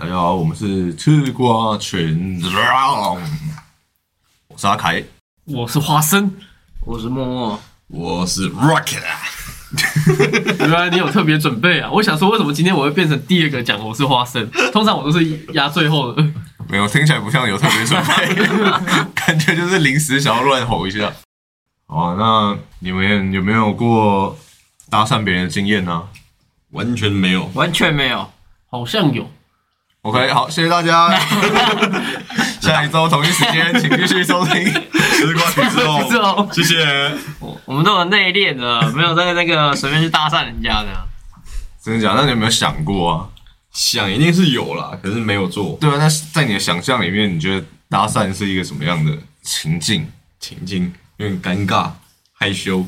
大家好，我们是吃瓜群众，我是阿凯，我是花生，我是默默，我是 Rocket 啊。原来你有特别准备啊！我想说，为什么今天我会变成第二个讲我是花生？通常我都是压最后的。没有，听起来不像有特别准备，感觉就是临时想要乱吼一下。好，那你们有没有过搭讪别人的经验呢？完全没有，完全没有。好像有，OK，好，谢谢大家。下一周同一时间，请继续收听。吃瓜群是众，哦。谢谢。我我们都很内敛的，没有在那个随便去搭讪人家的。真的假的？那你有没有想过啊？想一定是有啦，可是没有做对啊，那在你的想象里面，你觉得搭讪是一个什么样的情境？情境，有点尴尬、害羞。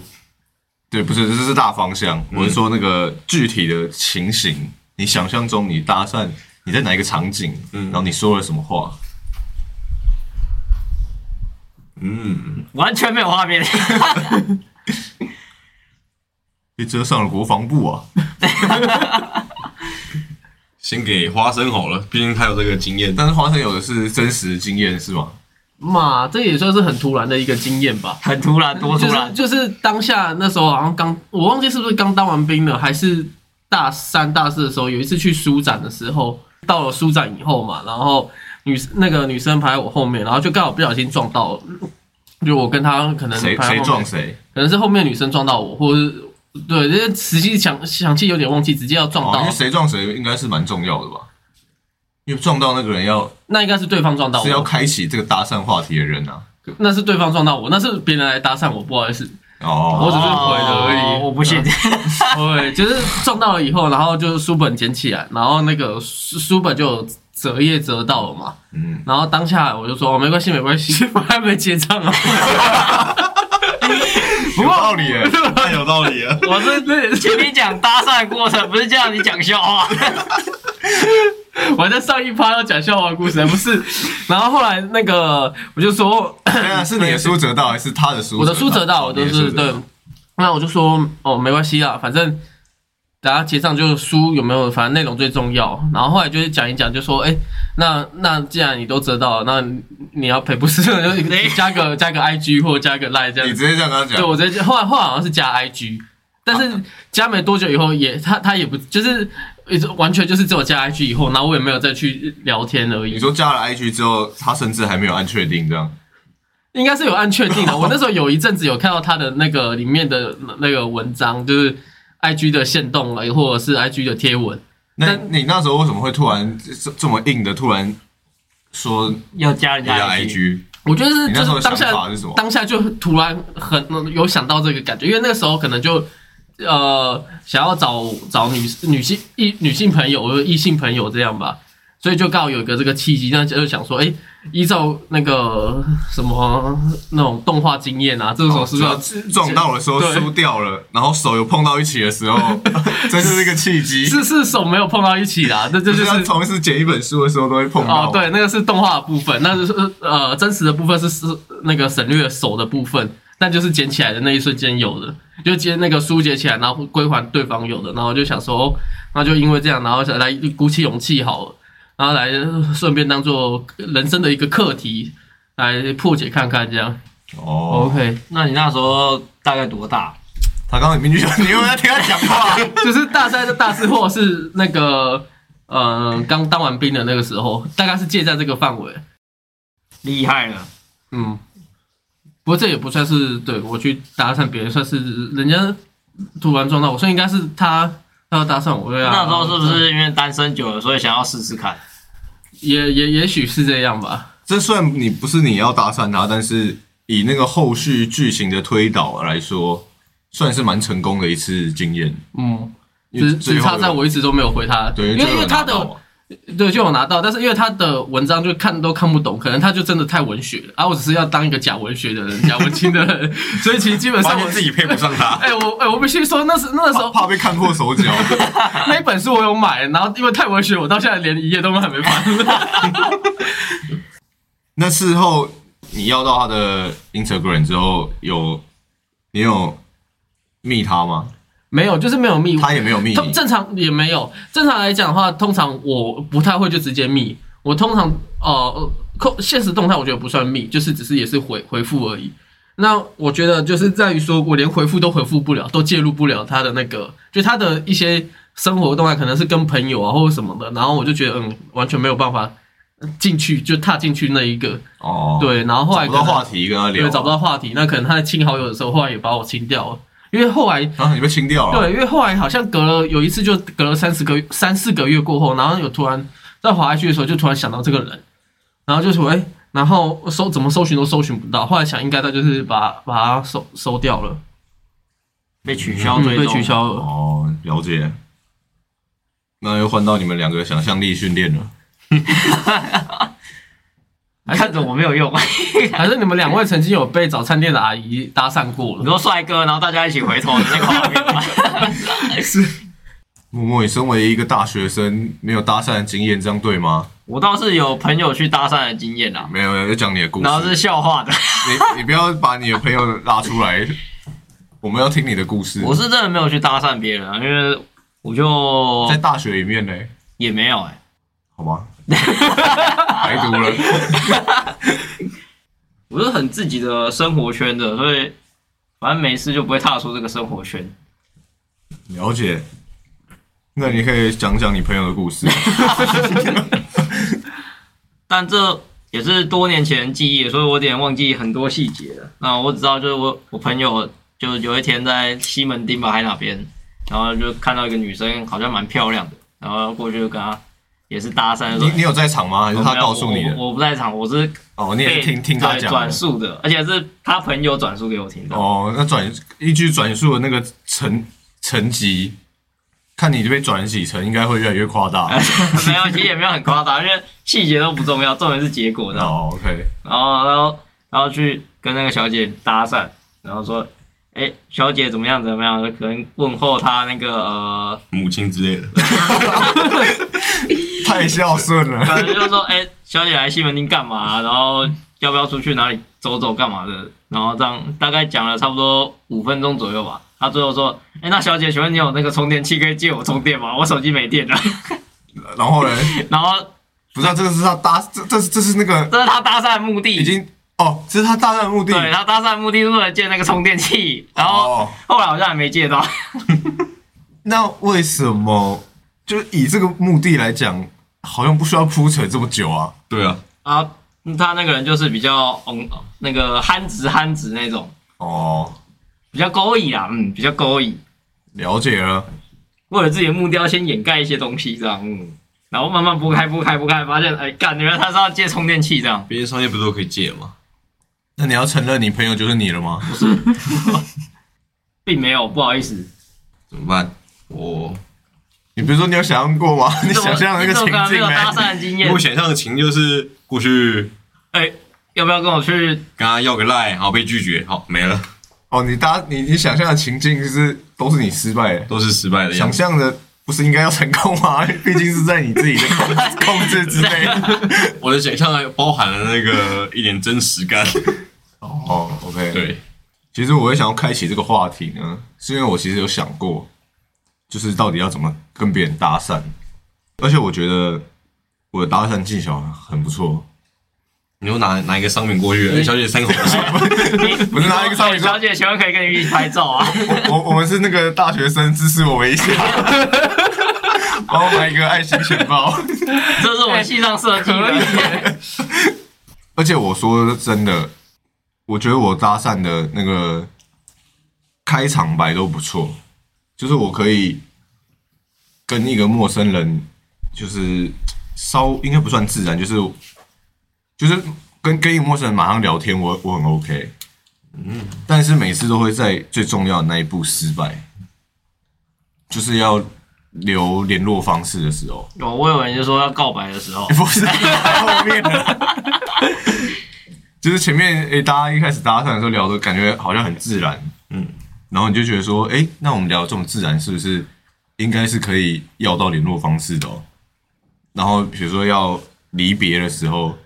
对，不是，这是大方向。我是说那个具体的情形，你想象中你搭讪，你在哪一个场景，嗯然后你说了什么话？嗯，完全没有画面。被遮上了国防部啊！先给花生好了，毕竟他有这个经验。但是花生有的是真实经验是吗？嘛，这也算是很突然的一个经验吧。很突然，多突就是然。就是当下那时候好像刚，我忘记是不是刚当完兵了，还是大三大四的时候，有一次去书展的时候，到了书展以后嘛，然后女那个女生排在我后面，然后就刚好不小心撞到，就我跟她可能谁谁撞谁？可能是后面女生撞到我，或者是对，这些实际想想起有点忘记，直接要撞哦，到，因为谁撞谁应该是蛮重要的吧？因为撞到那个人要那应该是对方撞到我是要，开启这个搭讪话题的人啊。那是对方撞到我，那是别人来搭讪我，不好意思，我哦，只是回了而已哦我不信。对，就是撞到了以后，然后就是书本捡起来，然后那个书书本就折页折到了嘛，嗯，然后当下我就说、哦、没关系没关系，我还没结账啊，有道理耶。太有道理了。我是请你讲搭讪过程，不是叫你讲笑话。我还在上一趴要讲笑话故事，不是，然后后来那个我就说。对啊，是你的书折到还是他的书？我的书折到，我都是对。那我就说哦，没关系啦，反正大家结账就是书有没有，反正内容最重要。然后后来就是讲一讲，就说哎、那那既然你都折到了，那你要赔不是 就是加个加个 IG 或加个 Line 这样。你直接这样跟他讲对，我直接后来后来好像是加 IG，但是加没多久以后也他他也不就是完全就是只有加 IG 以后，然后我也没有再去聊天而已你。说加了 IG 之后，他甚至还没有按确定这样。应该是有按确定的。我那时候有一阵子有看到他的那个里面的那个文章，就是 I G 的线动了，或者是 I G 的贴文。那你那时候为什么会突然这这么硬的突然说要加人家 IG？我觉得是就是当下想法是什么？当下就突然很有想到这个感觉，因为那个时候可能就呃想要找找女女性异女性朋友或者异性朋友这样吧，所以就刚好有一个这个契机，那就想说，哎、依照那个什么那种动画经验啊，这种是不是撞到的时候输掉了，然后手有碰到一起的时候，这就是一个契机。是是手没有碰到一起啦，那这就 就是是同时捡一本书的时候都会碰到。哦，对，那个是动画的部分，那就是呃真实的部分是是那个省略手的部分，但就是捡起来的那一瞬间有的，就接那个书捡起来，然后归还对方有的，然后就想说，哦，那就因为这样，然后来鼓起勇气好了，然后来顺便当做人生的一个课题来破解看看这样。哦，OK，那你那时候大概多大？他刚刚明明就你有没有在听他讲话？就是大三的大四或是那个呃刚当完兵的那个时候，大概是借在这个范围。厉害了，嗯，不过这也不算是对我去搭讪别人，算是人家突然撞到我，所以应该是他他要搭讪我。对啊，那时候是不是因为单身久了，所以想要试试看？也也也许是这样吧。这虽然你不是你要搭讪他，但是以那个后续剧情的推导来说，算是蛮成功的一次经验。嗯，因为只只差在最后我一直都没有回他，对，因为因为他的对就有拿到，但是因为他的文章就看都看不懂，可能他就真的太文学了，而、啊、我只是要当一个假文学的人，假文青的人，所以其实基本上我自己配不上他。哎、我哎、我必须说，那是那时候怕怕被看破手脚。那一本书我有买，然后因为太文学，我到现在连一页都还没翻。那事后你要到他的 Instagram 之后，有你有密他吗？没有，就是没有密。他也没有密正常也没有。正常来讲的话，通常我不太会就直接密。我通常呃，扣现实动态我觉得不算密，就是只是也是回回复而已。那我觉得就是在于说我连回复都回复不了，都介入不了他的那个，就他的一些生活动态可能是跟朋友啊或者什么的，然后我就觉得嗯，完全没有办法进去，就踏进去那一个。哦，，对，然后后来找不到话题跟他聊，对找不到话题，那可能他在清好友的时候，后来也把我清掉了，因为后来啊，你被清掉了，对，因为后来好像隔了有一次，就隔了三十个三四个月过后，然后有突然在滑下去的时候，就突然想到这个人，然后就说哎、然后搜怎么搜寻都搜寻不到，后来想应该他就是把把它收收掉了，被取消嗯，被取消了。哦，了解。那又换到你们两个想象力训练了。看着我没有用。还是你们两位曾经有被早餐店的阿姨搭讪过了？你说帅哥，然后大家一起回头的那个画面吗？默默，你身为一个大学生，没有搭讪的经验，这样对吗？我倒是有朋友去搭讪的经验啦，没有，没有，要讲你的故事。然后是笑话的。你你不要把你的朋友拉出来，我们要听你的故事。我是真的没有去搭讪别人啊，因为我就在大学里面呢，也没有哎、好吗？白读了。我是很自己的生活圈的，所以反正没事就不会踏出这个生活圈。了解。那你可以讲讲你朋友的故事。但这也是多年前记忆，所以我有点忘记很多细节了。那我只知道就是我我朋友就有一天在西门町吧还哪边，然后就看到一个女生好像蛮漂亮的，然后过去就跟她也是搭讪，你你有在场吗？还是他告诉你的？我不在场，我是哦，你也是听听他讲。转述的，而且是他朋友转述给我听的。哦，那转一句转述的那个层层级，看你被转几层，应该会越来越夸大。没有，其实也没有很夸大，因为细节都不重要，重点是结果，的？哦，OK，然后，然后，然后去跟那个小姐搭讪，然后说，哎，小姐怎么样怎么样？可能问候她那个呃，母亲之类的，太孝顺了。可能就说，哎，小姐来西门町干嘛？然后要不要出去哪里走走干嘛的？然后这样大概讲了差不多五分钟左右吧。他最后说，哎，那小姐，请问你有那个充电器可以借我充电吗？我手机没电了。然后呢？然后不是、啊，这个是他搭，这这是这是那个这是他搭讪的目的，已经哦，这是他搭讪的目的。对他搭讪的目的是为了借那个充电器，然后哦，后来好像还没借到。那为什么就是以这个目的来讲，好像不需要铺陈这么久啊？对啊，啊他那个人就是比较嗯那个憨直憨直那种，哦，比较勾引啊，嗯，比较勾引。了解了。为了自己的目标，先掩盖一些东西，这样，嗯，然后慢慢拨开、拨开、拨开，发现，哎，干，原来他是要借充电器，这样。别的商业不是都可以借吗？那你要承认你朋友就是你了吗？并没有，不好意思。怎么办？我你不是说你有想象过吗？你你想象那个情境呢？有搭讪的经因验我。想象的情就是过去哎，要不要跟我去？跟他要个赖，好被拒绝，好没了，哦，你搭你你想象的情境就是都是你失败的，都是失败的样子。想象的不是应该要成功吗？毕竟是在你自己的控 控制之内。我的想象还包含了那个一点真实感。哦，OK，，对，其实我会想要开启这个话题呢，是因为我其实有想过，就是到底要怎么跟别人搭讪，而且我觉得我的搭讪技巧很不错。你就拿拿一个商品过去，哎小姐三口一下，你不是拿一个上面说哎小姐，请问可以跟你一起拍照啊？我我我们是那个大学生，支持我们一下，帮我买一个爱心钱包。这是我们系上设计的。而且我说真的，我觉得我搭讪的那个开场白都不错，就是我可以跟一个陌生人，就是稍应该不算自然，就是就是跟跟一个陌生人马上聊天，我我很 OK。嗯，但是每次都会在最重要的那一步失败，就是要留联络方式的时候。哦，我以为你是说要告白的时候，不是在后面的，就是前面诶、大家一开始搭讪的时候聊的感觉好像很自然，嗯，然后你就觉得说，诶、那我们聊这么自然，是不是应该是可以要到联络方式的哦？然后比如说要离别的时候，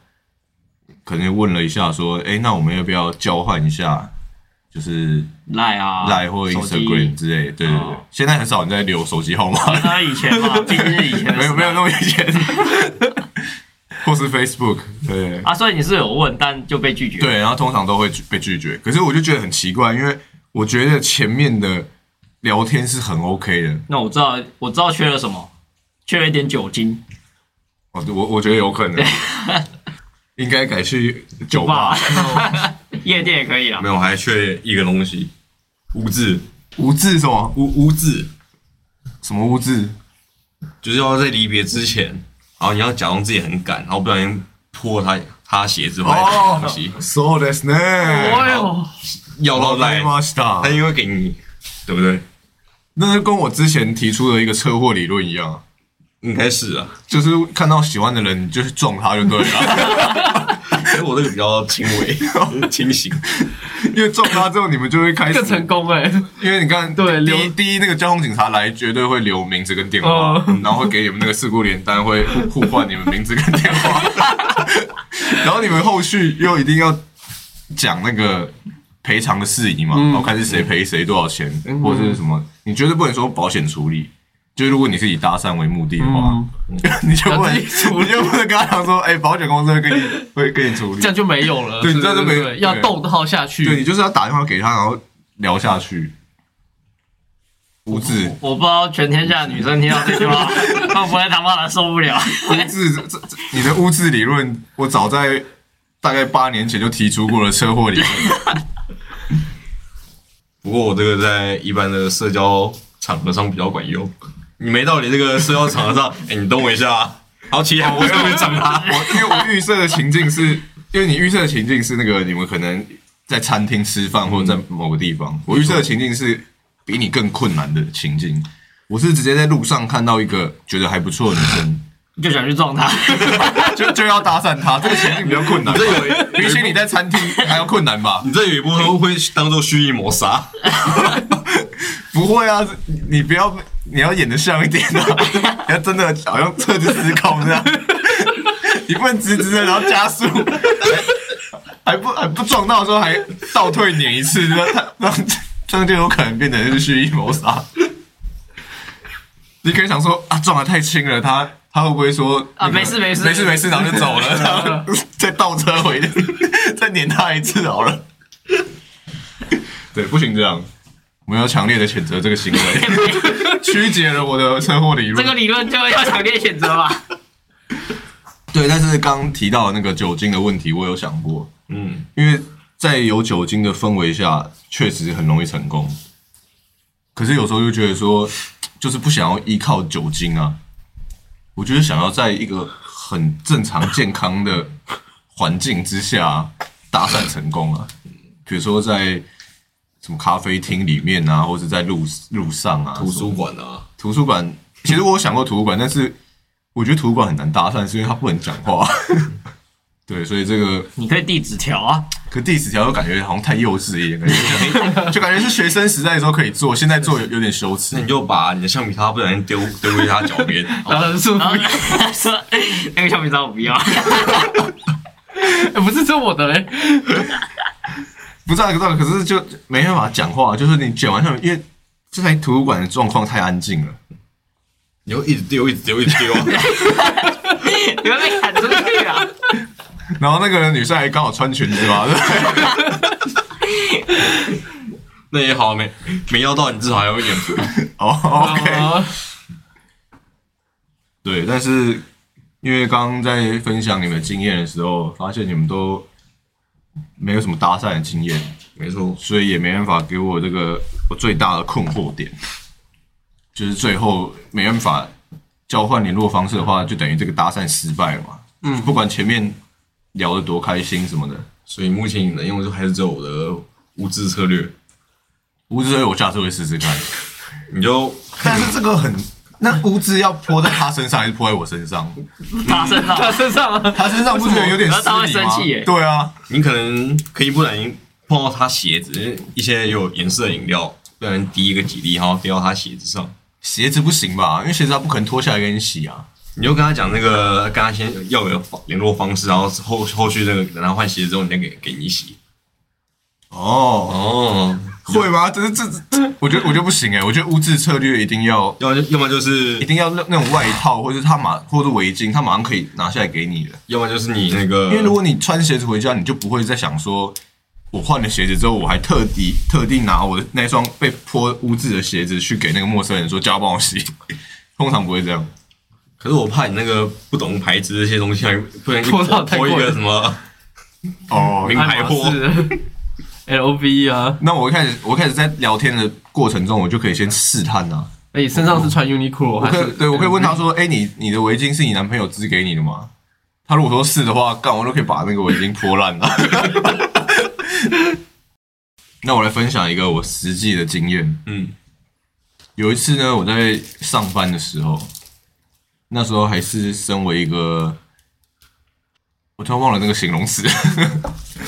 可能问了一下说，哎、那我们要不要交换一下，就是赖啊，赖或 Instagram 之类的，对对对。哦。现在很少人在留手机号码，那以前嘛，毕竟是以前 没有没有那么以前，或是 Facebook，对。啊，所以你是有问，但就被拒绝。，对，然后通常都会被拒绝。可是我就觉得很奇怪，因为我觉得前面的聊天是很 OK 的，那我知道，我知道缺了什么，缺了一点酒精。哦，我我觉得有可能，应该改去酒吧。夜店也可以啦没。有，还缺一个东西，污渍，无字什么污污渍，什么污字？就是要在离别之前，然后你要假装自己很赶，然后不小心脱他他鞋子或者哦东西，そうですね。哎呦，要到赖，ました他因为给你，对不对？那就跟我之前提出的一个车祸理论一样啊，应该是啊，就是看到喜欢的人，你就去撞他就对了。 我这个比较轻微 清醒，因为撞他之后，你们就会开始更成功哎，因为你看，对留第一第一那个交通警察来，绝对会留名字跟电话，然后会给你们那个事故联单，会互互换你们名字跟电话，然后你们后续又一定要讲那个赔偿的事宜嘛，然后看是谁赔谁多少钱，或者是什么，你绝对不能说保险处理。就如果你是以搭讪为目的的话，你就不能，要自己处理你就不能跟他讲说，哎、保险公司会给你 会给你处理这。样就没有了。对你这样就没有要逗号下去。对你就是要打电话给他，然后聊下去。无字，我不知道全天下的女生听到这句话，会不会他妈的受不了？污渍，这这这你的污渍理论，我早在大概八年前就提出过了车祸理论。不过我这个在一般的社交场合上比较管用。你没到你这个社交场合上，哎、你等我一下啊，然后其他我就会找他。我因为我预设的情境是，因为你预设的情境是那个你们可能在餐厅吃饭或者在某个地方，我预设的情境是比你更困难的情境。我是直接在路上看到一个觉得还不错的女生，就想去撞他。就就要搭讪她，这个情境比较困难。这有比起你在餐厅还要困难吧？你这有一部分会当做蓄意谋杀，不会啊，你你不要，你要演的像一点啊，你 要真的好像车子失控这样，你不能直直的然后加速，还不还不撞到的时候还倒退碾一次，这样他这样就有可能变成是蓄意谋杀。你可以想说啊，撞的太轻了，他他会不会说那个啊没事没事。没事没事，然后就走了，然后再倒车回，再碾他一次好了。对，不行这样，我们要强烈的谴责这个行为，曲解了我的车祸理论。这个理论就要强烈谴责吧。对，但是刚提到那个酒精的问题，我有想过，嗯，因为在有酒精的氛围下，确实很容易成功。可是有时候又觉得说，就是不想要依靠酒精啊。我觉得想要在一个很正常健康的环境之下搭讪成功啊，比如说在什么咖啡厅里面啊，或者在路路上啊，图书馆啊，图书馆，其实我有想过图书馆，但是我觉得图书馆很难搭讪，是因为它不能讲话。对，所以这个你可以递纸条啊，可递纸条又感觉好像太幼稚一点，感觉 就感觉是学生时代的时候可以做，现在做有有点羞耻。那。你就把你的橡皮擦不小心丢丢回他脚边，然后说然后说那个橡皮擦我不要，不是这我的嘞，不知道，不知道，可是就没办法讲话，就是你剪完之后，因为这台图书馆的状况太安静了。你会一直丢，一直丢，一直丢啊。你会被赶出去啊！然后那个女生还刚好穿裙子嘛，对不对？那也好，没没要到，你至少还有一点。哦，OK，哦对，但是因为刚刚在分享你们经验的时候，发现你们都没有什么搭讪的经验，没错，所以也没办法给我这个我最大的困惑点，就是最后没办法交换联络方式的话，就等于这个搭讪失败了嘛。嗯，不管前面聊得多开心什么的，所以目前你能用的就还是只有我的无知策略，无知我下次会试试看。你就 但是这个很，那污渍要泼在他身上还是泼在我身上？他身上他身上啊，他身上不觉得有点失他会礼吗？生气耶对啊，你可能可以不小心碰到他鞋子，一些有颜色的饮料，不小心滴一个几滴，然后滴到他鞋子上，鞋子不行吧？因为鞋子他不可能脱下来给你洗啊。你就跟他讲那个，跟他先要有联络方式，然后后后续那个等他换鞋子之后，你再给给你洗。哦，哦，会吗？这这这，我觉得我觉得不行哎，我觉得污渍策略一定要要要么就是一定要那那种外套，或者是他马或者围巾，他马上可以拿下来给你的。要么就是你那个，因为如果你穿鞋子回家，你就不会再想说，我换了鞋子之后，我还特地特地拿我的那双被泼污渍的鞋子去给那个陌生人说叫他帮我洗，通常不会这样。可是我怕你那个不懂牌子这些东西，还不然泼到太泼一贵个什么哦名牌货，L V 啊，那我一开始我一开始在聊天的过程中，我就可以先试探啊。哎，你身上是穿 Uniqlo 我还是？可以对我可以问他说，哎、你你的围巾是你男朋友织给你的吗？他如果说是的话，干我都可以把那个围巾泼烂了。那我来分享一个我实际的经验。嗯，有一次呢，我在上班的时候，那时候还是身为一个，我突然忘了那个形容词，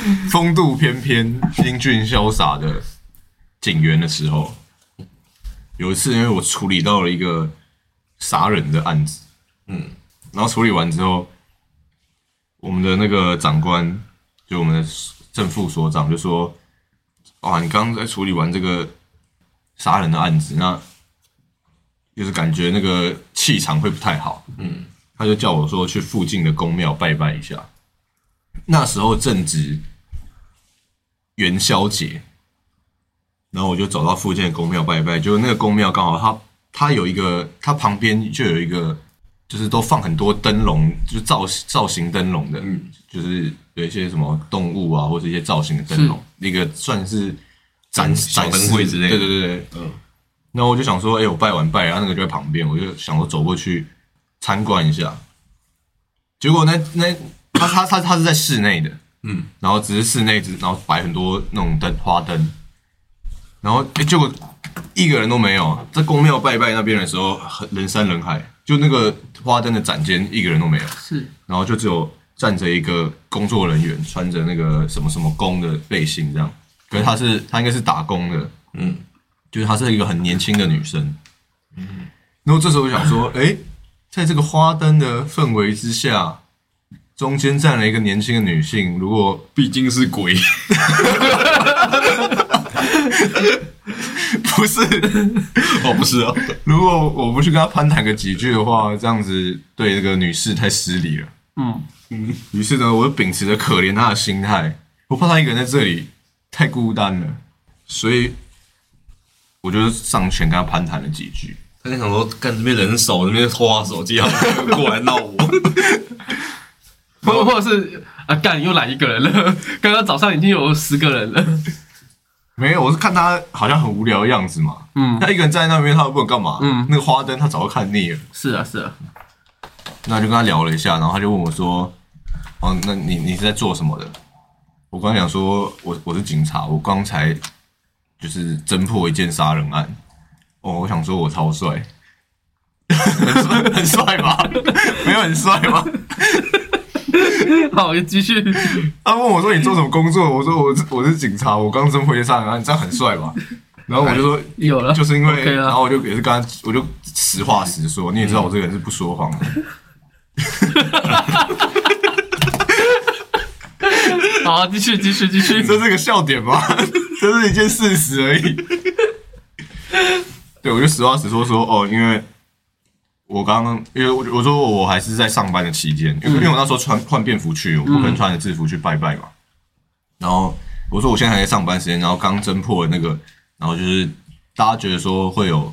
风度翩翩、英俊潇洒的警员的时候，有一次因为我处理到了一个杀人的案子，嗯，然后处理完之后，我们的那个长官，就我们的正副所长就说：“哇，你刚刚在处理完这个杀人的案子，那就是感觉那个气场会不太好。”嗯，他就叫我说去附近的公庙拜拜一下。那时候正值元宵节，然后我就走到附近的公庙拜拜，就那个公庙刚好它它有一个，它旁边就有一个，就是都放很多灯笼，就是造造型灯笼的，嗯就是有一些什么动物啊，或者一些造型的灯笼，那个算是展小展示灯会之类的对对对对，嗯，然后我就想说，哎、我拜完拜，然后那个就在旁边，我就想说走过去参观一下。结果那那他他他他是在室内的，嗯，然后只是室内只然后摆很多那种灯花灯，然后哎、结果一个人都没有，在公庙拜拜那边的时候，很人山人海，就那个花灯的展间一个人都没有，是。然后就只有站着一个工作人员，穿着那个什么什么工的背心这样，可是他是他应该是打工的，嗯，就是她是一个很年轻的女生。嗯，然后这时候我想说，哎、在这个花灯的氛围之下，中间站了一个年轻的女性，如果毕竟是鬼，不是，哦，不是哦，如果我不去跟她攀谈个几句的话，这样子对这个女士太失礼了。嗯。嗯，于是呢，我就秉持着可怜她的心态，我怕她一个人在这里太孤单了，所以我就上前跟她攀谈了几句。她就想说，干这边人少，这边花手机啊，过来闹我，或或者是啊，干又来一个人了，刚刚早上已经有十个人了，没有，我是看他好像很无聊的样子嘛。嗯，他一个人站在那边，他又不能干嘛？嗯那个花灯他早就看腻了，是啊是啊，那就跟他聊了一下，然后他就问我说：“哦，那你你是在做什么的？”我刚想说，我我是警察，我刚才就是侦破一件杀人案。哦，我想说我超帅，很帅很帅吧？没有很帅吗？好，继续，他问我说你做什么工作？我说我是我是警察，我刚侦破一件杀人案，这样很帅吧？然后我就说有了，就是因为然后我就也是跟他，我就实话实说，你也知道我这个人是不说谎的。好，继续继续继续，这是个笑点吗？这是一件事实而已。对，我就实话实说说哦，因为我刚刚因为我我说我还是在上班的期间，因为因为我那时候穿换便服去，我不可能穿着制服去拜拜嘛。然后我说我现在还在上班时间，然后刚侦破了那个，然后就是大家觉得说会有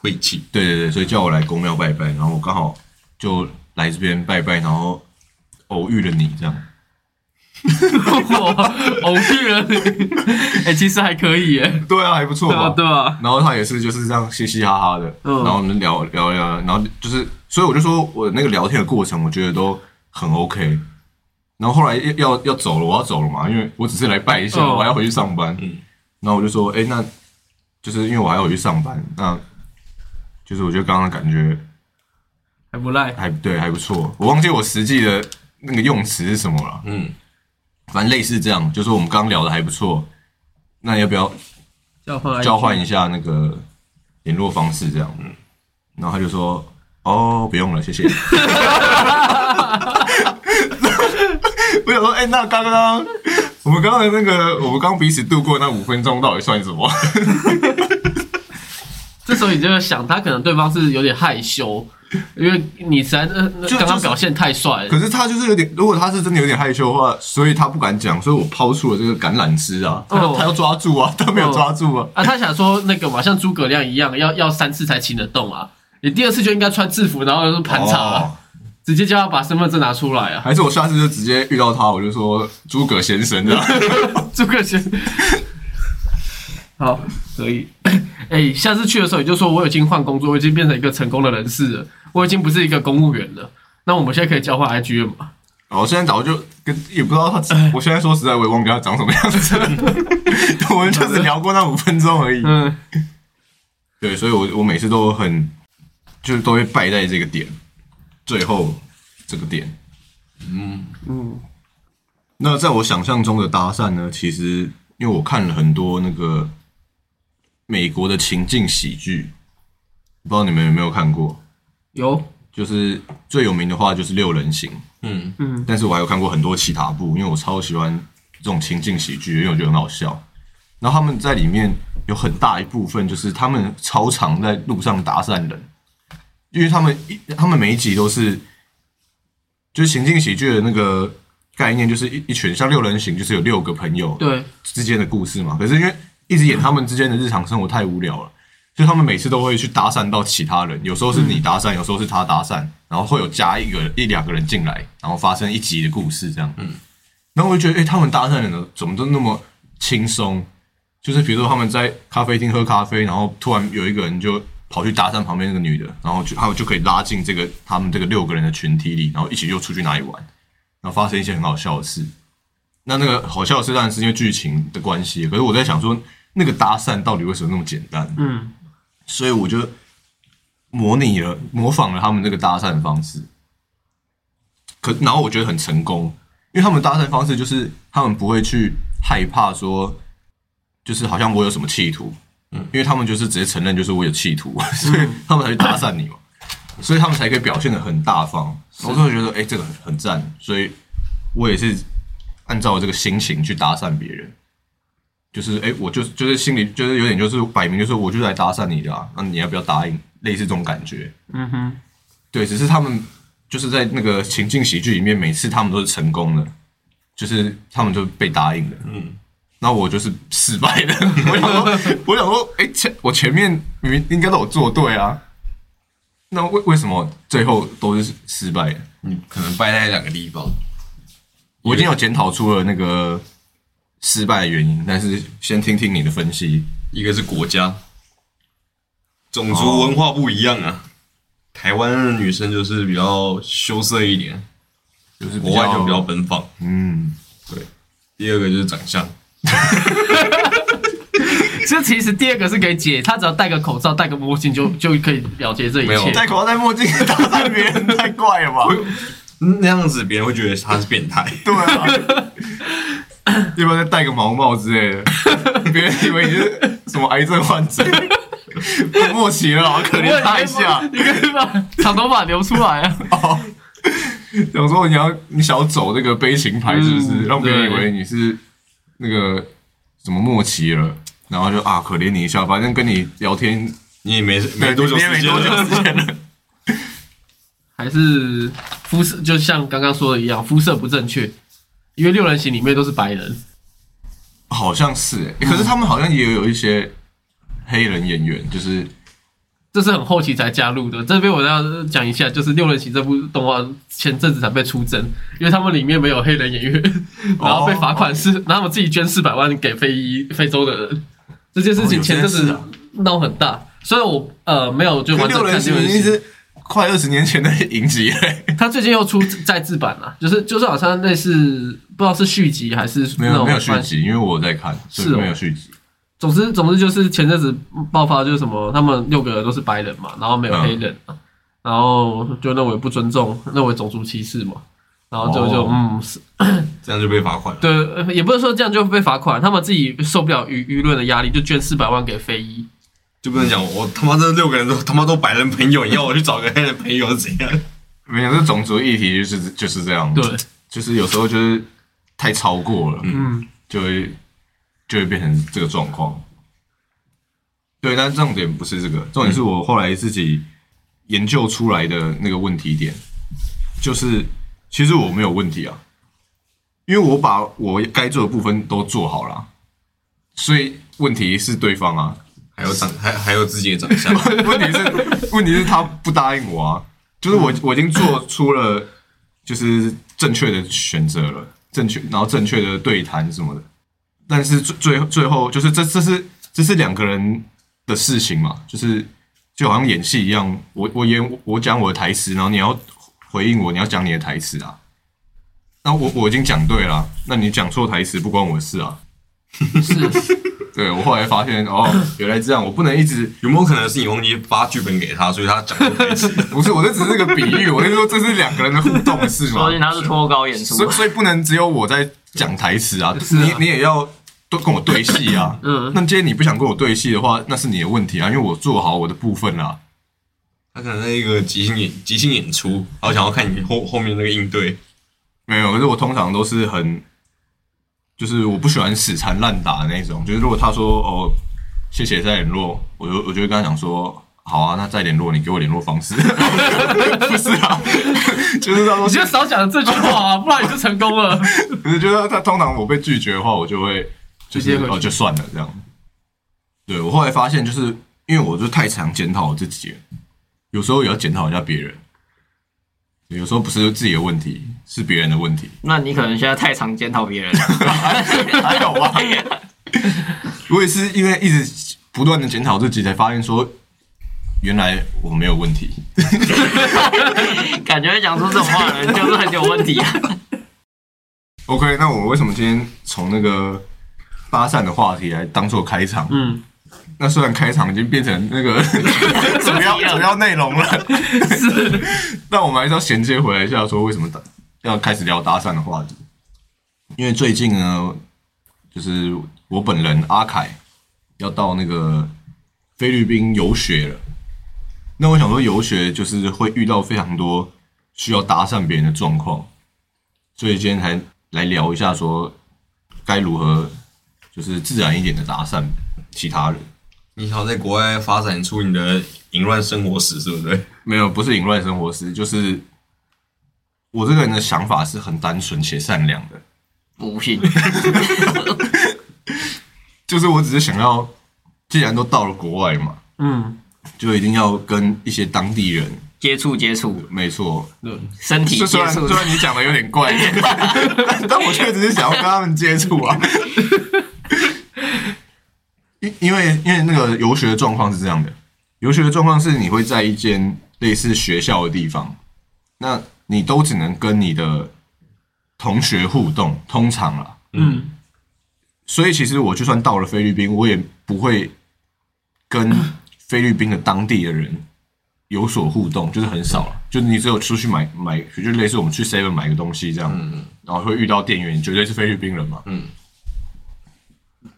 晦气，对对对，所以叫我来公庙拜拜，然后我刚好就来这边拜拜，然后偶遇了你这样。我偶遇了你，哎，其实还可以耶，对啊，还不错对啊吧？对啊，然后他也是就是这样嘻嘻哈哈的，嗯。然后我们聊聊聊，然后就是，所以我就说我那个聊天的过程，我觉得都很 OK。然后后来要要要走了，我要走了嘛，因为我只是来拜一下，嗯。我还要回去上班。嗯。然后我就说，哎，那就是因为我还要回去上班，那就是我觉得刚刚的感觉还不赖，还对，还不错。我忘记我实际的那个用词是什么了，嗯，反正类似这样，就是我们刚刚聊的还不错。那要不要交换交换一下那个联络方式，这样。嗯，然后他就说：“哦，不用了，谢谢。”我想说，哎、那刚刚我们刚才那个，我们刚彼此度过那五分钟，到底算什么？这时候你就要想，他可能对方是有点害羞，因为你实在呃就刚刚表现太帅了可。是他就是有点，如果他是真的有点害羞的话，所以他不敢讲，所以我抛出了这个橄榄枝啊，他哦他要抓住啊，他没有抓住啊。啊，他想说那个嘛，像诸葛亮一样，要要三次才请得动啊。你第二次就应该穿制服，然后就是盘查啊，哦直接叫他把身份证拿出来啊。还是我下次就直接遇到他，我就说诸葛先生。诸葛先生，好，可以。哎、下次去的时候你就说我已经换工作，我已经变成一个成功的人士了，我已经不是一个公务员了。那我们现在可以交换 IG 了嘛？哦我现在早就跟也不知道他，我现在说实在，我也忘记他长什么样子了。我们就是聊过那五分钟而已。嗯，对，所以我我每次都很，就是都会败在这个点，最后这个点。嗯嗯，那在我想象中的搭讪呢，其实因为我看了很多那个美国的情境喜剧，不知道你们有没有看过？有，就是最有名的话就是六人行，嗯，嗯但是我还有看过很多其他部，因为我超喜欢这种情境喜剧，因为我觉得很好笑。然后他们在里面有很大一部分就是他们超常在路上搭讪人，因为他们一他们每一集都是，就是情境喜剧的那个概念，就是一一群像六人行，就是有六个朋友对，之间的故事嘛。可是因为一直演他们之间的日常生活太无聊了，所以他们每次都会去搭讪到其他人，有时候是你搭讪，有时候是他搭讪，然后会有加一个一两个人进来，然后发生一集的故事这样。嗯，然后我就觉得，哎、他们搭讪的呢怎么都那么轻松？就是比如说他们在咖啡厅喝咖啡，然后突然有一个人就跑去搭讪旁边那个女的，然后就他们就可以拉进这个他们这个六个人的群体里，然后一起就出去哪里玩，然后发生一些很好笑的事。那那个好笑的是，当然是因为剧情的关系。可是我在想说，那个搭讪到底为什么那么简单？嗯，所以我就模拟了、模仿了他们那个搭讪方式。可然后我觉得很成功，因为他们搭讪方式就是他们不会去害怕说，就是好像我有什么企图，嗯，因为他们就是直接承认就是我有企图，所以他们才去搭讪你嘛，所以他们才可以表现的很大方。我就会觉得，哎、这个很很赞，所以我也是按照这个心情去搭讪别人。就是哎、我就是就是心里就是有点就是摆明就是我就是来搭讪你的啊，那你要不要答应？类似这种感觉。嗯哼，对，只是他们就是在那个情境喜剧里面，每次他们都是成功的，就是他们就被答应了。嗯，那我就是失败的。我想说，我想说，哎、前我前面明明应该都有做对啊，那为为什么最后都是失败的？你可能败在两个地方，我已经有检讨出了那个失败的原因，但是先听听你的分析。一个是国家，种族文化不一样啊。台湾的女生就是比较羞涩一点，就是国外就比较奔放。嗯，对第二个就是长相，这其实第二个是可以解，他只要戴个口罩、戴个墨镜就就可以了结这一切。戴口罩、戴墨镜 搭讪别人太怪了吧？那样子别人会觉得他是变态。对啊，要不要再戴个毛帽之类的？别人以为你是什么癌症患者，莫奇了，好可怜他一下。你可以把长头发留出来啊！哦，想说你要你想要走这个悲情牌，是不是？嗯让别人以对为你是那个什么莫奇了，然后就啊可怜你一下，反正跟你聊天你也没没多久时间了。还是肤色，就像刚刚说的一样，肤色不正确，因为六人行里面都是白人。好像是哎、可是他们好像也有一些黑人演员，就是这是很后期才加入的。这边我要讲一下，就是《六人行》这部动画前阵子才被出征，因为他们里面没有黑人演员，然后被罚款是，然后我们自己捐四百万给非裔非洲的人。这件事情前阵子闹很大，虽然我呃没有就完整六人看六人行，快二十年前的影集嘞、他最近又出再制版了，就是就是好像类似不知道是续集还是没有没有续集，因为我在看，是哦没有续集。总之，总之就是前阵子爆发就是什么，他们六个人都是白人嘛，然后没有黑人嘛，然后就认为不尊重，认为种族歧视嘛，然后就就、哦嗯，是 这样就被罚款了。对，呃也不是说这样就被罚款，他们自己受不了舆舆论的压力，就捐四百万给非裔。就不能讲我他妈这六个人都他妈都白人朋友，你要我去找个黑人朋友是怎样？没有，这种族议题就是就是这样，对，就是有时候就是太超过了。嗯，就会就会变成这个状况。对，但重点不是这个，重点是我后来自己研究出来的那个问题点，就是其实我没有问题啊，因为我把我该做的部分都做好了，所以问题是对方啊，还有长还还有自己的长相，问题是问题是他不答应我啊，就是我我已经做出了就是正确的选择了，正确然后正确的对谈什么的，但是最最最后就是这这是这是两个人的事情嘛，就是就好像演戏一样，我我演我讲我的台词，然后你要回应我，你要讲你的台词啊。那我我已经讲对了，那你讲错台词不关我的事啊。是对我后来发现哦，原来这样，我不能一直有没有可能是你忘记发剧本给他，所以他讲错台词？不是，我这只是个比喻，我是说这是两个人的互动的事嘛说，明他是脱稿演出所以，所以不能只有我在讲台词啊，是啊你你也要都跟我对戏啊。嗯那今天你不想跟我对戏的话，那是你的问题啊，因为我做好我的部分啦。他可能是一个即兴演即兴演出，然后想要看你后后面那个应对。没有，可是我通常都是很，就是我不喜欢死缠烂打的那种。就是如果他说哦，谢谢再联络，我就我就会跟他讲说，好啊，那再联络，你给我联络方式。不是啊，就是他说你就少讲这句话啊，不然你就成功了。可是就是他通常我被拒绝的话，我就会就是直接哦就算了这样。对我后来发现，就是因为我就太常检讨我自己了，有时候也要检讨一下别人。有时候不是自己的问题，是别人的问题。那你可能现在太常检讨别人了。还有啊？我也是因为一直不断的检讨自己，才发现说，原来我没有问题。感觉讲出这种话的人就是很有问题啊。OK，那我为什么今天从那个搭讪的话题来当做开场？嗯，那虽然开场已经变成那个 主要主要内容了，是，但我们还是要衔接回来一下，说为什么打要开始聊搭讪的话题？因为最近呢，就是我本人阿凯要到那个菲律宾游学了。那我想说，游学就是会遇到非常多需要搭讪别人的状况，所以今天才来聊一下，说该如何就是自然一点的搭讪其他人。你想要在国外发展出你的淫乱生活史，是不是？没有，不是淫乱生活史，就是我这个人的想法是很单纯且善良的，不信，就是我只是想要，既然都到了国外嘛，嗯，就一定要跟一些当地人，接触接触，没错。身体接触然虽。然你讲的有点怪，但 但我确实是想要跟他们接触啊。因因为因为那个游学的状况是这样的，游学的状况是你会在一间类似学校的地方，那你都只能跟你的同学互动，通常啦，嗯，所以其实我就算到了菲律宾，我也不会跟 菲律宾的当地的人有所互动，就是很少了。就是你只有出去买买，就类似我们去 Seven 买个东西这样，然后会遇到店员，绝对是菲律宾人嘛。嗯。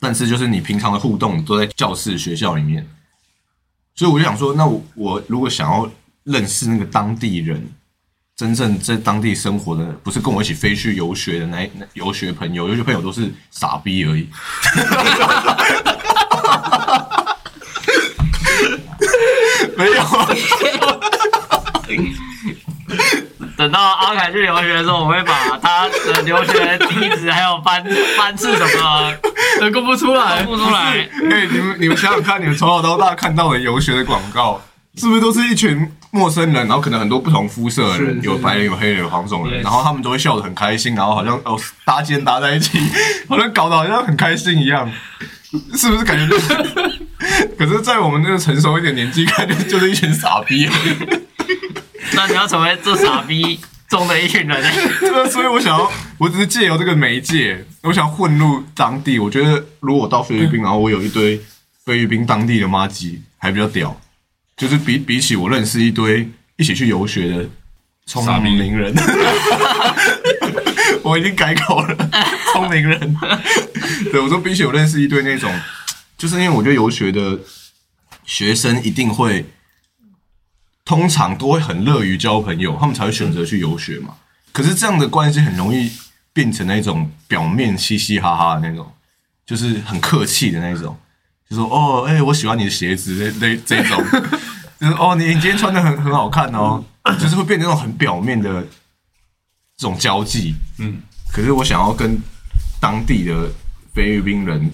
但是就是你平常的互动都在教室、学校里面，所以我就想说，那我我如果想要认识那个当地人，真正在当地生活的，不是跟我一起飞去游学的那那游学朋友，游学朋友都是傻逼而已。没有，等到阿凯去留学的时候，我会把他的留学地址还有班班次什么 都公布出来公。布出来。哎、你们你们想想看，你们从小到大看到的游学的广告，是不是都是一群陌生人，然后可能很多不同肤色的人，有白人、有黑人、有黄种人，然后他们都会笑得很开心，然后好像哦搭肩搭在一起，好像搞得好像很开心一样，是不是感觉就是？可是，在我们那个成熟一点年纪看，就 就是一群傻逼。那你要成为这傻逼中的一群人，对啊，所以我想要，我只是借由这个媒介，我想混入当地。我觉得如果我到菲律宾，然后我有一堆菲律宾当地的妈吉，还比较屌。就是比比起我认识一堆一起去游学的聪明人，我已经改口了，聪明人。对，我说冰雪我认识一堆那种，就是因为我觉得游学的学生一定会。通常都会很乐于交朋友，他们才会选择去游学嘛。可是这样的关系很容易变成那种表面嘻嘻哈哈的那种，就是很客气的那种，就说哦，哎、我喜欢你的鞋子，那那这种，就是哦，你你今天穿的很很好看哦，就是会变成那种很表面的这种交际。嗯，可是我想要跟当地的菲律宾人，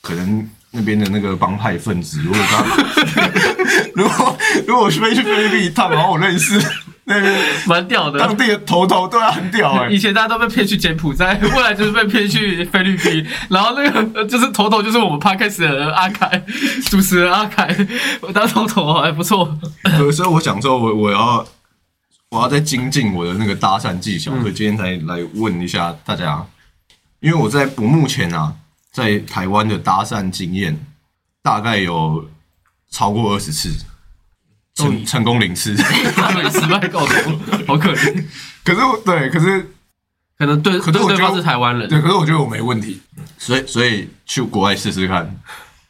可能那边的那个帮派分子，如果他 如果如果我飞去菲律宾一趟，然后我认识那边 蛮屌的。当地的头头，对啊，很屌哎、以前大家都被骗去柬埔寨，后来就是被骗去菲律宾，然后那个呃就是头头就是我们 podcast 的阿凯，主持人阿凯，我当头头还不错。对，所以我想说我我要我要再精进我的那个搭讪技巧，所以今天才来问一下大家，因为我在我目前啊，在台湾的搭讪经验大概有超过二十次，成成功零次。对，失败告终，好可怜。可是我对，可是可能对，可是我觉得对对方是台湾人，对，可是我觉得我没问题，所以所以去国外试试看。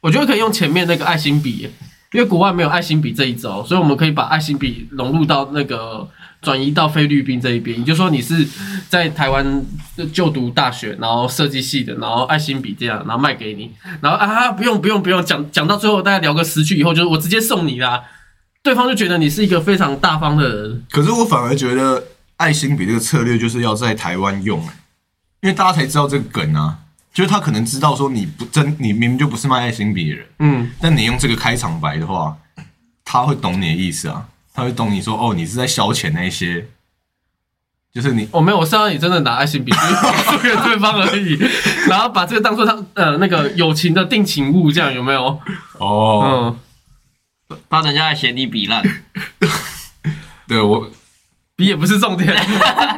我觉得可以用前面那个爱心笔，因为国外没有爱心笔这一招，所以我们可以把爱心笔融入到那个转移到菲律宾这一边。也就是说，你是在台湾就读大学，然后设计系的，然后爱心笔这样，然后卖给你，然后啊不用不用不用，讲讲到最后大家聊个十句以后，就是我直接送你啦。对方就觉得你是一个非常大方的人，可是我反而觉得爱心笔这个策略就是要在台湾用、欸，因为大家才知道这个梗啊。就是他可能知道说你不真，你明明就不是卖爱心笔的人，嗯，但你用这个开场白的话，他会懂你的意思啊，他会懂你说哦，你是在消遣那些，就是你我、没有，我是让你真的拿爱心笔 去送给对方而已，然后把这个当做他呃那个友情的定情物，这样有没有？哦，嗯，怕人家来嫌你比烂，对我笔也不是重点，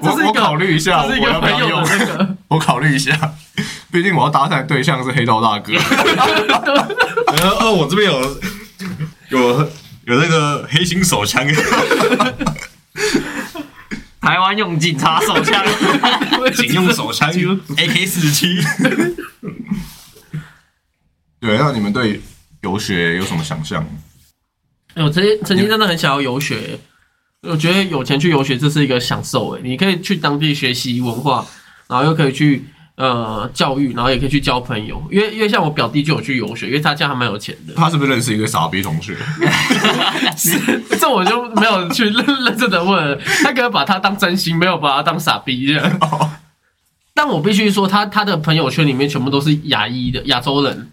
我我考个虑一下，这是一我个朋友要不要用的？那个。我考虑一下，毕竟我要搭讪的对象是黑道大哥。然后哦，我这边有有有那个黑心手枪，台湾用警察手枪，警用手枪，AK 四十七。对，那你们对游学有什么想象？哎我曾经曾经真的很想要游学，我觉得有钱去游学这是一个享受诶，你可以去当地学习文化，然后又可以去呃教育，然后也可以去交朋友。因为因为像我表弟就有去游学，因为他家还蛮有钱的，他是不是认识一个傻逼同学？这我就没有去认 认真的问了，他可能把他当真心，没有把他当傻逼这样。但我必须说，他他的朋友圈里面全部都是亚裔的亚洲人，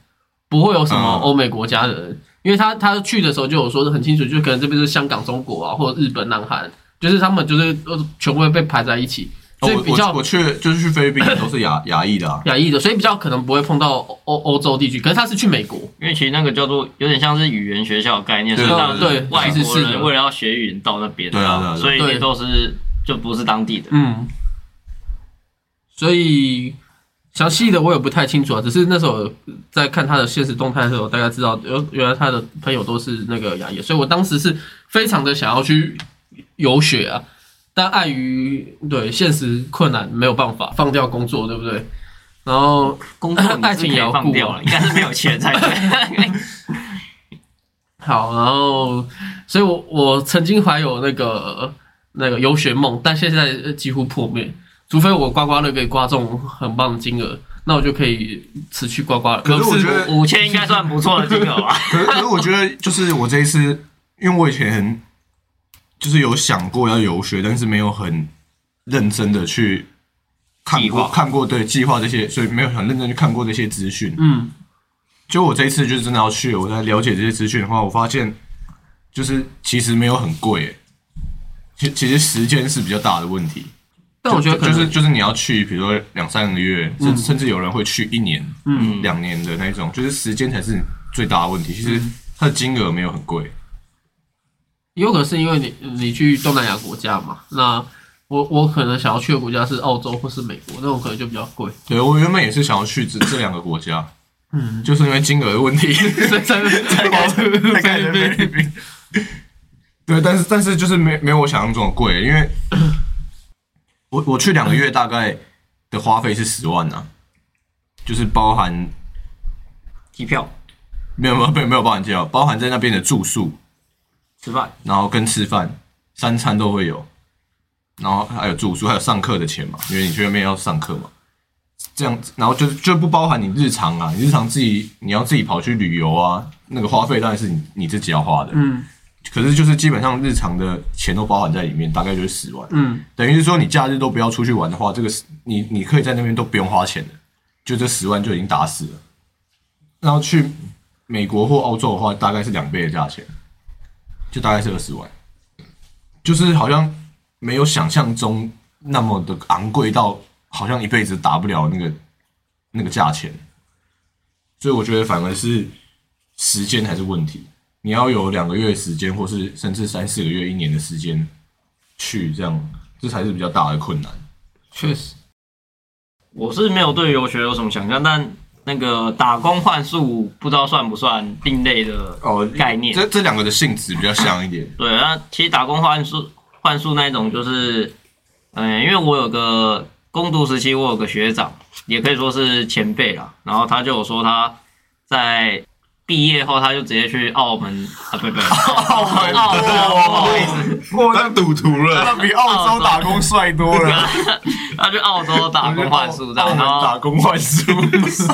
不会有什么嗯欧美国家的人，因为他他去的时候就有说的很清楚，就可能这边是香港、中国啊，或者日本、南韩，就是他们就是呃全部会被排在一起，所以比较我我去就是去菲律宾都是亚 亚裔的啊。亚裔的，所以比较可能不会碰到欧欧欧洲地区。可是他是去美国，因为其实那个叫做有点像是语言学校的概念，所对以让对外国人为了要学语言到那边，对啊所以也都是就不是当地的。嗯，所以详细的我也不太清楚啊，只是那时候在看他的现实动态的时候，大家知道原原来他的朋友都是那个亚裔，所以我当时是非常的想要去游学啊，但碍于对现实困难没有办法放掉工作，对不对？然后工作你爱情也要放掉了，应该是没有钱才对。好，然后所以我我曾经怀有那个那个游学梦，但现在呃几乎破灭。除非我刮刮乐可以刮中很棒的金额，那我就可以辞去刮刮乐。可是我觉得五千应该算不错的金额吧？可是可是我觉得就是我这一次，因为我以前很就是有想过要游学，但是没有很认真的去看过看过对计划这些，所以没有很认真去看过这些资讯。嗯，就我这一次就是真的要去，我在了解这些资讯的话，我发现就是其实没有很贵耶，其其实时间是比较大的问题。但我觉得就就是就是你要去，比如说两三个月，甚甚至有人会去一年、嗯。两年的那种，就是时间才是最大的问题。其实它的金额没有很贵，有可能是因为你你去东南亚国家嘛，那我我可能想要去的国家是澳洲或是美国，那种可能就比较贵，对我原本也是想要去这这两个国家，嗯，就是因为金额的问题。所以才才才才改成菲律宾。对，但是但是就是没没有我想象中的贵，因为我我去两个月大概的花费是十万啊，就是包含机票、没有没有没有没有包含机票，包含在那边的住宿，吃饭，然后跟吃饭，三餐都会有。然后还有住宿，还有上课的钱嘛，因为你去那边要上课嘛。这样子，然后就就不包含你日常啊，你日常自己你要自己跑去旅游啊，那个花费当然是你你自己要花的。嗯可是就是基本上日常的钱都包含在里面，大概就是十万。嗯，等于是说你假日都不要出去玩的话，这个是你你可以在那边都不用花钱的，就这十万就已经打死了。然后去美国或澳洲的话，大概是两倍的价钱，就大概是二十万，就是好像没有想象中那么的昂贵到好像一辈子打不了那个那个价钱。所以我觉得反而是时间还是问题，你要有两个月时间，或是甚至三四个月、一年的时间去这样，这才是比较大的困难。确实，我是没有对游学有什么想象，但那个打工换宿不知道算不算另类的哦概念。这这两个的性质比较像一点。对，那其实打工换宿换宿那一种就是，嗯，因为我有个攻读时期，我有个学长，也可以说是前辈啦，然后他就有说他在毕业后他就直接去澳门啊，不不，澳门澳洲，不好意思，哇，当赌徒了，那比澳洲打工帅多了。他去澳洲打工换宿这样，然后打工换宿，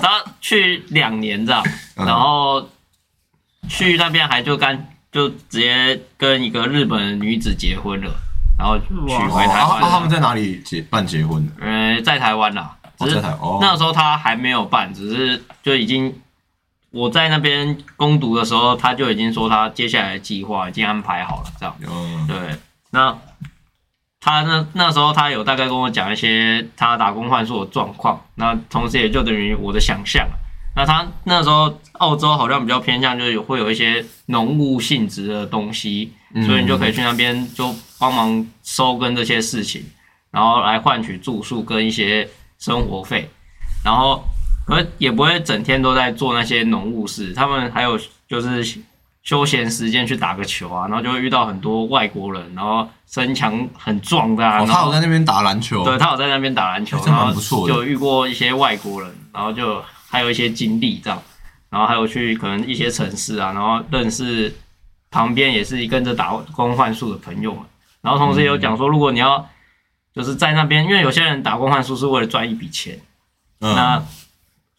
他去两年这样，嗯然后去那边还就干就直接跟一个日本女子结婚了，然后娶回台湾他们。在哪里结办结婚的？呃，在台湾啦，哦，只是在台哦，那时候他还没有办，只是就已经我在那边攻读的时候，他就已经说他接下来的计划已经安排好了，这样。嗯，对，那他那那时候他有大概跟我讲一些他打工换宿的状况，那同时也就等于我的想象。那他那时候澳洲好像比较偏向就是有会有一些农务性质的东西，嗯所以你就可以去那边就帮忙收跟这些事情，然后来换取住宿跟一些生活费，然后可是也不会整天都在做那些农务事，他们还有就是休闲时间去打个球啊，然后就会遇到很多外国人，然后身强很壮的啊，哦，他有在那边打篮球，对他有在那边打篮球，然后就遇过一些外国人，然后就还有一些经历这样，然后还有去可能一些城市啊，然后认识旁边也是跟着打工换宿的朋友们，然后同时也有讲说，如果你要就是在那边，因为有些人打工换宿是为了赚一笔钱，嗯，那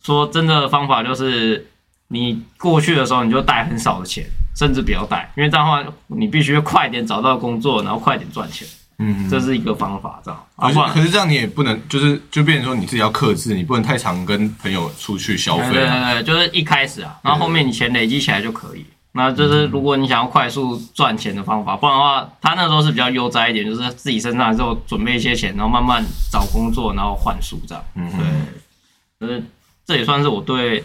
说真的方法就是，你过去的时候你就带很少的钱，甚至不要带，因为这样的话你必须快点找到工作，然后快点赚钱，嗯，这是一个方法，这样。啊，可是这样你也不能，就是就变成说你自己要克制，你不能太常跟朋友出去消对费啊。对对，就是一开始啊，然后后面你钱累积起来就可以。那就是如果你想要快速赚钱的方法，不然的话，他那时候是比较悠哉一点，就是自己身上还是有准备一些钱，然后慢慢找工作，然后换书这样。嗯，对，就是这也算是我对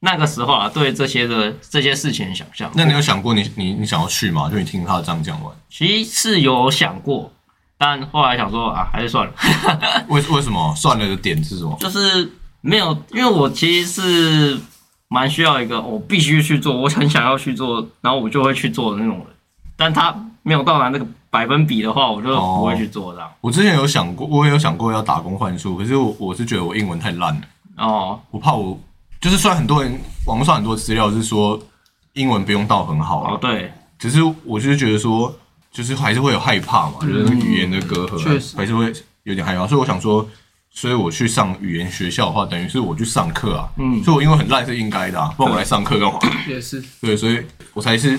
那个时候啊，对这些的这些事情的想象。那你有想过你你你想要去吗？就你听他这样讲完，其实是有想过，但后来想说啊，还是算了，为为什么算了的点是什么？就是没有，因为我其实是蛮需要一个我必须去做，我很想要去做，然后我就会去做的那种人。但他没有到达那个百分比的话，我就不会去做这样。我之前有想过，我也有想过要打工换数，可是我我是觉得我英文太烂了，哦，我怕我就是虽然很多人网络上很多资料是说英文不用到很好啊，哦对，只是我就是觉得说，就是还是会有害怕嘛，就是那个语言的隔阂啊，确实。还是会有点害怕，所以我想说，所以我去上语言学校的话，等于是我去上课啊，嗯。所以我因为很烂是应该的、啊，不然我来上课干嘛？也是，对，所以我才是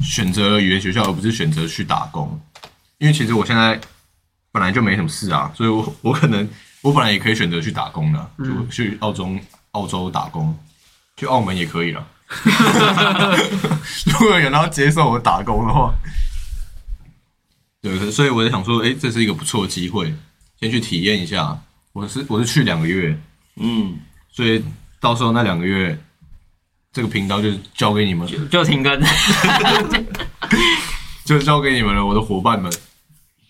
选择了语言学校，而不是选择去打工。因为其实我现在本来就没什么事啊，所以我我可能我本来也可以选择去打工的，就去澳洲澳洲打工，去澳门也可以了。如果有人要接受我打工的话，对，所以我在想说，哎、这是一个不错的机会，先去体验一下。我是我是去两个月，嗯，所以到时候那两个月，这个频道就交给你们，就就停更。就交给你们了，我的伙伴们。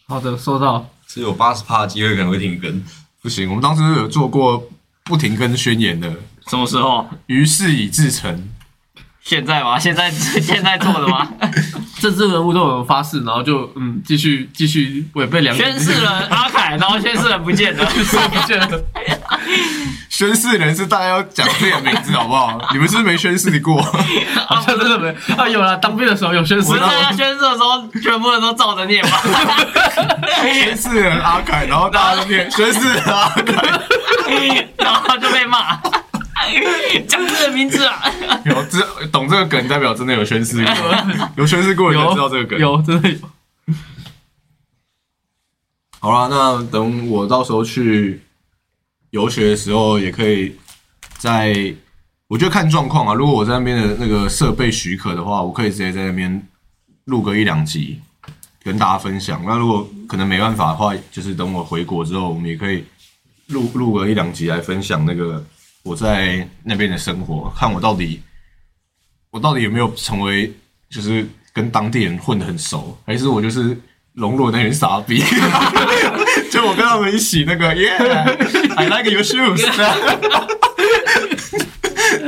好的，收到。只有八十趴的机会可能会停更。不行，我们当时有做过不停更宣言的，什么时候？于是已至成。现在吗？现在现在做的吗？政治人物都有发誓，然后就嗯继续继续违背良心，宣誓人阿凯，然后宣誓人不见了。不见了。宣誓人是大家要讲自己的名字好不好？你们是不是没宣誓过？好像真的没啊，有了，当兵的时候有宣誓大家宣誓的时候，全部人都照着念吧。宣誓人阿凯，然后大家都念宣誓人阿凯。然后就被骂，讲自己的名字啊！有知懂这个梗，代表真的有宣誓过，有宣誓过的人知道这个梗。有真的有。好啦，那等我到时候去游学的时候，也可以在，我觉得看状况啊。如果我在那边的那个设备许可的话，我可以直接在那边录个一两集，跟大家分享。那如果可能没办法的话，就是等我回国之后，我们也可以录录个一两集来分享那个我在那边的生活，看我到底我到底有没有成为就是跟当地人混得很熟，还是我就是。融入那群傻逼，就我跟他们一起那个，Yeah，I like your shoes，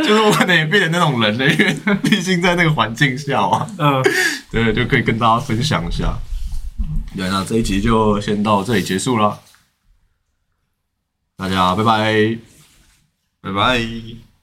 就是我可能也变成那种人了，因为毕竟在那个环境下嘛，嗯，对，就可以跟大家分享一下。对，那这一集就先到这里结束了，大家拜拜。拜拜。